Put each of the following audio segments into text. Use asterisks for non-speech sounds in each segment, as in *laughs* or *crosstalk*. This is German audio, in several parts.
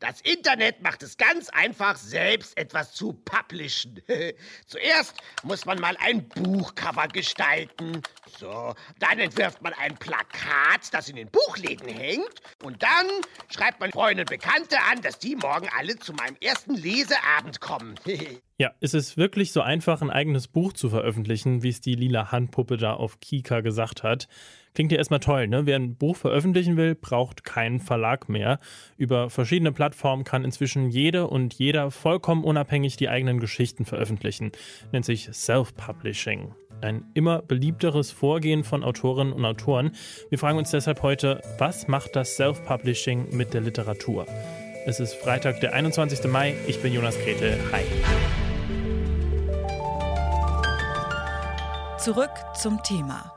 Das Internet macht es ganz einfach, selbst etwas zu publishen. *laughs* Zuerst muss man mal ein Buchcover gestalten. So, dann entwirft man ein Plakat, das in den Buchläden hängt. Und dann schreibt man Freunde und Bekannte an, dass die morgen alle zu meinem ersten Leseabend kommen. *laughs* ja, ist es wirklich so einfach, ein eigenes Buch zu veröffentlichen, wie es die lila Handpuppe da auf Kika gesagt hat? Klingt ja erstmal toll, ne? Wer ein Buch veröffentlichen will, braucht keinen Verlag mehr. Über verschiedene Plattformen kann inzwischen jede und jeder vollkommen unabhängig die eigenen Geschichten veröffentlichen. Nennt sich Self-Publishing. Ein immer beliebteres Vorgehen von Autorinnen und Autoren. Wir fragen uns deshalb heute, was macht das Self-Publishing mit der Literatur? Es ist Freitag, der 21. Mai. Ich bin Jonas Gretel. Hi. Zurück zum Thema.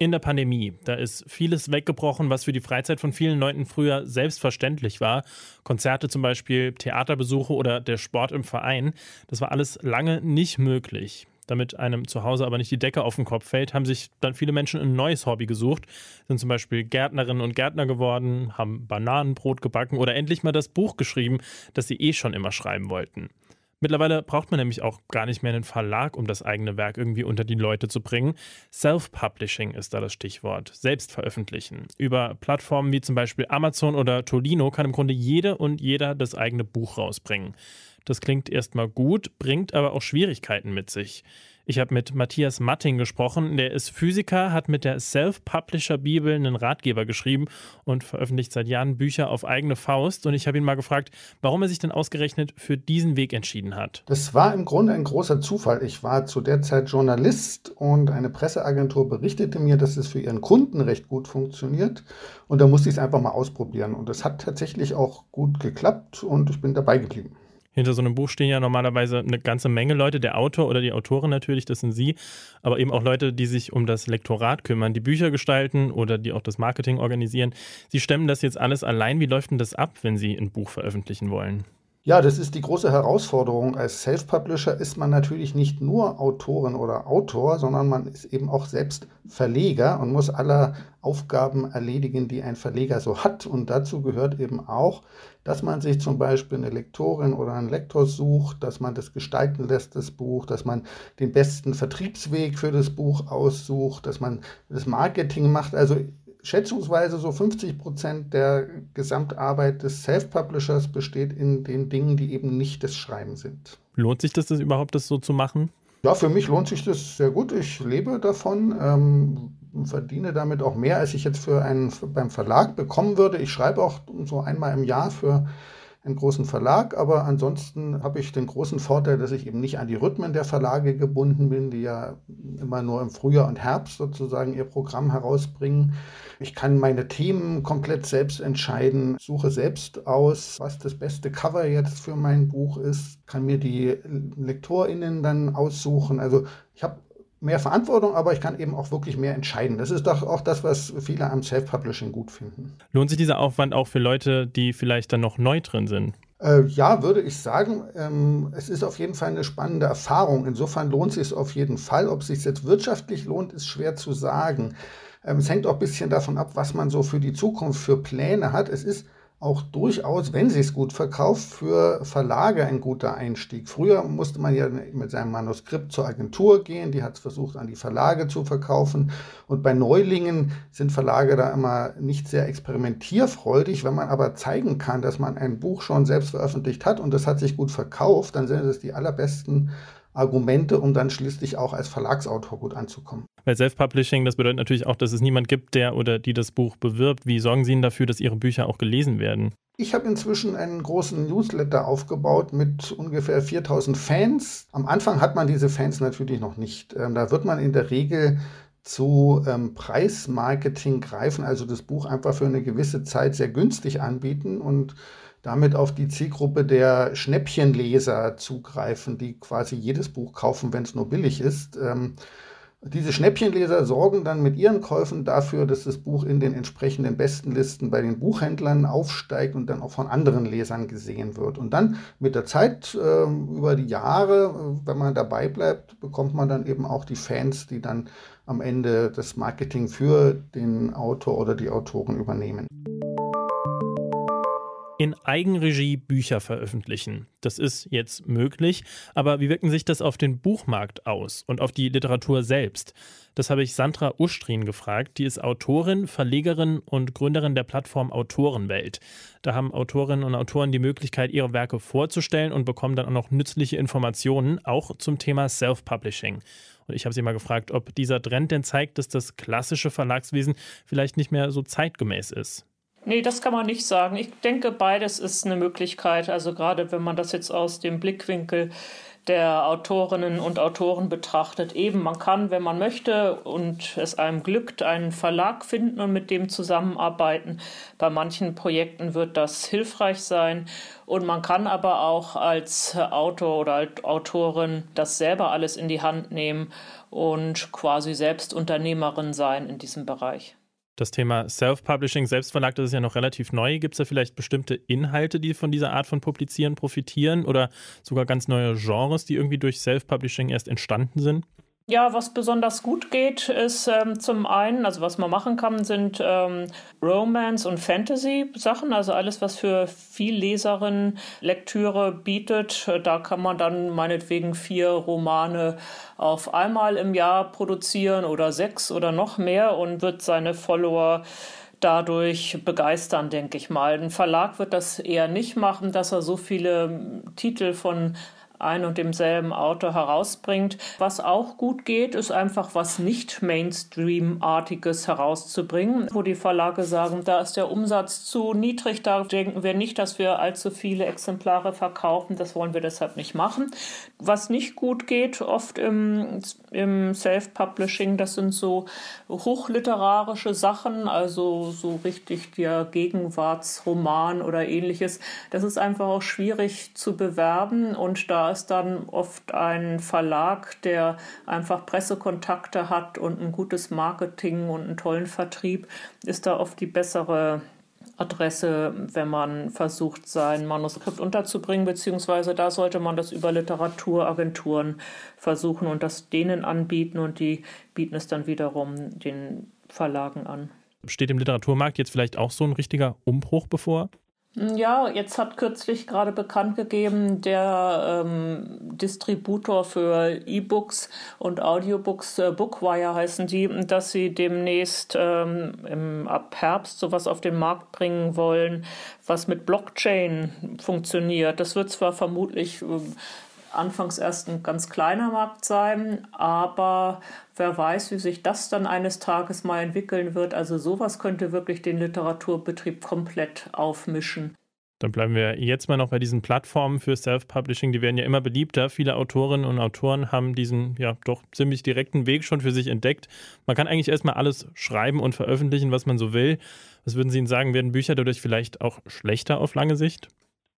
in der Pandemie. Da ist vieles weggebrochen, was für die Freizeit von vielen Leuten früher selbstverständlich war. Konzerte zum Beispiel, Theaterbesuche oder der Sport im Verein. Das war alles lange nicht möglich. Damit einem zu Hause aber nicht die Decke auf den Kopf fällt, haben sich dann viele Menschen ein neues Hobby gesucht, sind zum Beispiel Gärtnerinnen und Gärtner geworden, haben Bananenbrot gebacken oder endlich mal das Buch geschrieben, das sie eh schon immer schreiben wollten. Mittlerweile braucht man nämlich auch gar nicht mehr einen Verlag, um das eigene Werk irgendwie unter die Leute zu bringen. Self-Publishing ist da das Stichwort. Selbst veröffentlichen. Über Plattformen wie zum Beispiel Amazon oder Tolino kann im Grunde jede und jeder das eigene Buch rausbringen. Das klingt erstmal gut, bringt aber auch Schwierigkeiten mit sich. Ich habe mit Matthias Matting gesprochen. Der ist Physiker, hat mit der Self-Publisher-Bibel einen Ratgeber geschrieben und veröffentlicht seit Jahren Bücher auf eigene Faust. Und ich habe ihn mal gefragt, warum er sich denn ausgerechnet für diesen Weg entschieden hat. Das war im Grunde ein großer Zufall. Ich war zu der Zeit Journalist und eine Presseagentur berichtete mir, dass es für ihren Kunden recht gut funktioniert. Und da musste ich es einfach mal ausprobieren. Und es hat tatsächlich auch gut geklappt und ich bin dabei geblieben. Hinter so einem Buch stehen ja normalerweise eine ganze Menge Leute, der Autor oder die Autorin natürlich, das sind Sie, aber eben auch Leute, die sich um das Lektorat kümmern, die Bücher gestalten oder die auch das Marketing organisieren. Sie stemmen das jetzt alles allein. Wie läuft denn das ab, wenn Sie ein Buch veröffentlichen wollen? Ja, das ist die große Herausforderung. Als Self-Publisher ist man natürlich nicht nur Autorin oder Autor, sondern man ist eben auch selbst Verleger und muss alle Aufgaben erledigen, die ein Verleger so hat. Und dazu gehört eben auch, dass man sich zum Beispiel eine Lektorin oder einen Lektor sucht, dass man das gestalten lässt, das Buch, dass man den besten Vertriebsweg für das Buch aussucht, dass man das Marketing macht. Also schätzungsweise so 50 Prozent der Gesamtarbeit des Self-Publishers besteht in den Dingen, die eben nicht das Schreiben sind. Lohnt sich das, das überhaupt, das so zu machen? Ja, für mich lohnt sich das sehr gut. Ich lebe davon, ähm, verdiene damit auch mehr, als ich jetzt für einen beim Verlag bekommen würde. Ich schreibe auch so einmal im Jahr für einen großen Verlag, aber ansonsten habe ich den großen Vorteil, dass ich eben nicht an die Rhythmen der Verlage gebunden bin, die ja immer nur im Frühjahr und Herbst sozusagen ihr Programm herausbringen. Ich kann meine Themen komplett selbst entscheiden, suche selbst aus, was das beste Cover jetzt für mein Buch ist, kann mir die LektorInnen dann aussuchen. Also ich habe mehr Verantwortung, aber ich kann eben auch wirklich mehr entscheiden. Das ist doch auch das, was viele am Self-Publishing gut finden. Lohnt sich dieser Aufwand auch für Leute, die vielleicht dann noch neu drin sind? Äh, ja, würde ich sagen. Ähm, es ist auf jeden Fall eine spannende Erfahrung. Insofern lohnt sich es auf jeden Fall. Ob es sich jetzt wirtschaftlich lohnt, ist schwer zu sagen. Ähm, es hängt auch ein bisschen davon ab, was man so für die Zukunft für Pläne hat. Es ist auch durchaus, wenn sie es gut verkauft, für Verlage ein guter Einstieg. Früher musste man ja mit seinem Manuskript zur Agentur gehen, die hat es versucht, an die Verlage zu verkaufen. Und bei Neulingen sind Verlage da immer nicht sehr experimentierfreudig. Wenn man aber zeigen kann, dass man ein Buch schon selbst veröffentlicht hat und das hat sich gut verkauft, dann sind es die allerbesten Argumente, um dann schließlich auch als Verlagsautor gut anzukommen. Weil Self-Publishing, das bedeutet natürlich auch, dass es niemand gibt, der oder die das Buch bewirbt. Wie sorgen Sie denn dafür, dass Ihre Bücher auch gelesen werden? Ich habe inzwischen einen großen Newsletter aufgebaut mit ungefähr 4000 Fans. Am Anfang hat man diese Fans natürlich noch nicht. Ähm, da wird man in der Regel zu ähm, Preismarketing greifen, also das Buch einfach für eine gewisse Zeit sehr günstig anbieten und damit auf die Zielgruppe der Schnäppchenleser zugreifen, die quasi jedes Buch kaufen, wenn es nur billig ist. Ähm, diese Schnäppchenleser sorgen dann mit ihren Käufen dafür, dass das Buch in den entsprechenden Bestenlisten bei den Buchhändlern aufsteigt und dann auch von anderen Lesern gesehen wird. Und dann mit der Zeit, äh, über die Jahre, wenn man dabei bleibt, bekommt man dann eben auch die Fans, die dann am Ende das Marketing für den Autor oder die Autoren übernehmen in Eigenregie Bücher veröffentlichen. Das ist jetzt möglich, aber wie wirken sich das auf den Buchmarkt aus und auf die Literatur selbst? Das habe ich Sandra Ustrin gefragt. Die ist Autorin, Verlegerin und Gründerin der Plattform Autorenwelt. Da haben Autorinnen und Autoren die Möglichkeit, ihre Werke vorzustellen und bekommen dann auch noch nützliche Informationen, auch zum Thema Self-Publishing. Und ich habe sie mal gefragt, ob dieser Trend denn zeigt, dass das klassische Verlagswesen vielleicht nicht mehr so zeitgemäß ist. Nee, das kann man nicht sagen. Ich denke, beides ist eine Möglichkeit. Also gerade wenn man das jetzt aus dem Blickwinkel der Autorinnen und Autoren betrachtet. Eben, man kann, wenn man möchte und es einem glückt, einen Verlag finden und mit dem zusammenarbeiten. Bei manchen Projekten wird das hilfreich sein. Und man kann aber auch als Autor oder Autorin das selber alles in die Hand nehmen und quasi selbst Unternehmerin sein in diesem Bereich. Das Thema Self-Publishing, Selbstverlag, das ist ja noch relativ neu. Gibt es da vielleicht bestimmte Inhalte, die von dieser Art von Publizieren profitieren oder sogar ganz neue Genres, die irgendwie durch Self-Publishing erst entstanden sind? Ja, was besonders gut geht, ist ähm, zum einen, also was man machen kann, sind ähm, Romance- und Fantasy-Sachen, also alles, was für viel Leserinnen Lektüre bietet. Da kann man dann meinetwegen vier Romane auf einmal im Jahr produzieren oder sechs oder noch mehr und wird seine Follower dadurch begeistern, denke ich mal. Ein Verlag wird das eher nicht machen, dass er so viele Titel von ein und demselben Autor herausbringt. Was auch gut geht, ist einfach was nicht Mainstream-artiges herauszubringen, wo die Verlage sagen, da ist der Umsatz zu niedrig, da denken wir nicht, dass wir allzu viele Exemplare verkaufen, das wollen wir deshalb nicht machen. Was nicht gut geht, oft im, im Self-Publishing, das sind so hochliterarische Sachen, also so richtig der Gegenwartsroman oder ähnliches. Das ist einfach auch schwierig zu bewerben und da ist dann oft ein Verlag, der einfach Pressekontakte hat und ein gutes Marketing und einen tollen Vertrieb, ist da oft die bessere Adresse, wenn man versucht, sein Manuskript unterzubringen, beziehungsweise da sollte man das über Literaturagenturen versuchen und das denen anbieten und die bieten es dann wiederum den Verlagen an. Steht im Literaturmarkt jetzt vielleicht auch so ein richtiger Umbruch bevor? Ja, jetzt hat kürzlich gerade bekannt gegeben, der ähm, Distributor für E-Books und Audiobooks, äh, Bookwire heißen die, dass sie demnächst ähm, im, ab Herbst sowas auf den Markt bringen wollen, was mit Blockchain funktioniert. Das wird zwar vermutlich äh, anfangs erst ein ganz kleiner Markt sein, aber wer weiß, wie sich das dann eines Tages mal entwickeln wird. Also sowas könnte wirklich den Literaturbetrieb komplett aufmischen. Dann bleiben wir jetzt mal noch bei diesen Plattformen für Self-Publishing. Die werden ja immer beliebter. Viele Autorinnen und Autoren haben diesen ja doch ziemlich direkten Weg schon für sich entdeckt. Man kann eigentlich erstmal alles schreiben und veröffentlichen, was man so will. Was würden Sie Ihnen sagen, werden Bücher dadurch vielleicht auch schlechter auf lange Sicht?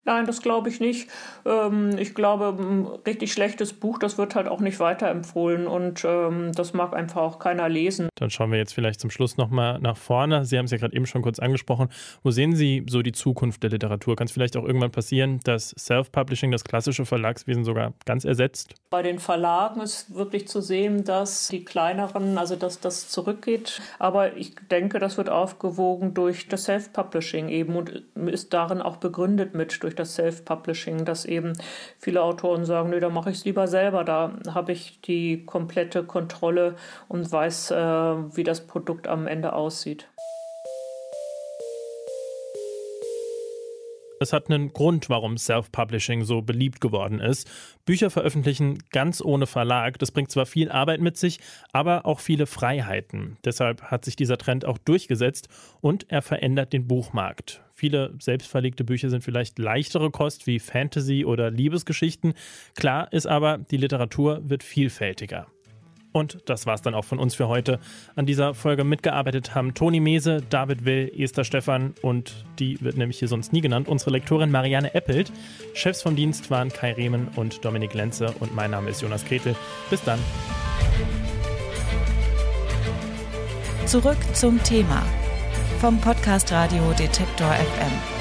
Nein, das glaube ich nicht. Ähm, ich glaube, ein richtig schlechtes Buch, das wird halt auch nicht weiterempfohlen und ähm, das mag einfach auch keiner lesen. Dann schauen wir jetzt vielleicht zum Schluss nochmal nach vorne. Sie haben es ja gerade eben schon kurz angesprochen. Wo sehen Sie so die Zukunft der Literatur? Kann es vielleicht auch irgendwann passieren, dass Self-Publishing das klassische Verlagswesen sogar ganz ersetzt? Bei den Verlagen ist wirklich zu sehen, dass die kleineren, also dass das zurückgeht. Aber ich denke, das wird aufgewogen durch das Self-Publishing eben und ist darin auch begründet mit durch das Self-Publishing, dass eben viele Autoren sagen, nö, da mache ich es lieber selber, da habe ich die komplette Kontrolle und weiß, äh, wie das Produkt am Ende aussieht. Es hat einen Grund, warum Self-Publishing so beliebt geworden ist. Bücher veröffentlichen ganz ohne Verlag. Das bringt zwar viel Arbeit mit sich, aber auch viele Freiheiten. Deshalb hat sich dieser Trend auch durchgesetzt und er verändert den Buchmarkt. Viele selbstverlegte Bücher sind vielleicht leichtere Kost wie Fantasy oder Liebesgeschichten. Klar ist aber, die Literatur wird vielfältiger. Und das war's dann auch von uns für heute. An dieser Folge mitgearbeitet haben Toni Mese, David Will, Esther Stephan und die wird nämlich hier sonst nie genannt, unsere Lektorin Marianne Eppelt. Chefs vom Dienst waren Kai Rehmen und Dominik Lenze und mein Name ist Jonas Kretel. Bis dann. Zurück zum Thema vom Podcast Radio Detektor FM.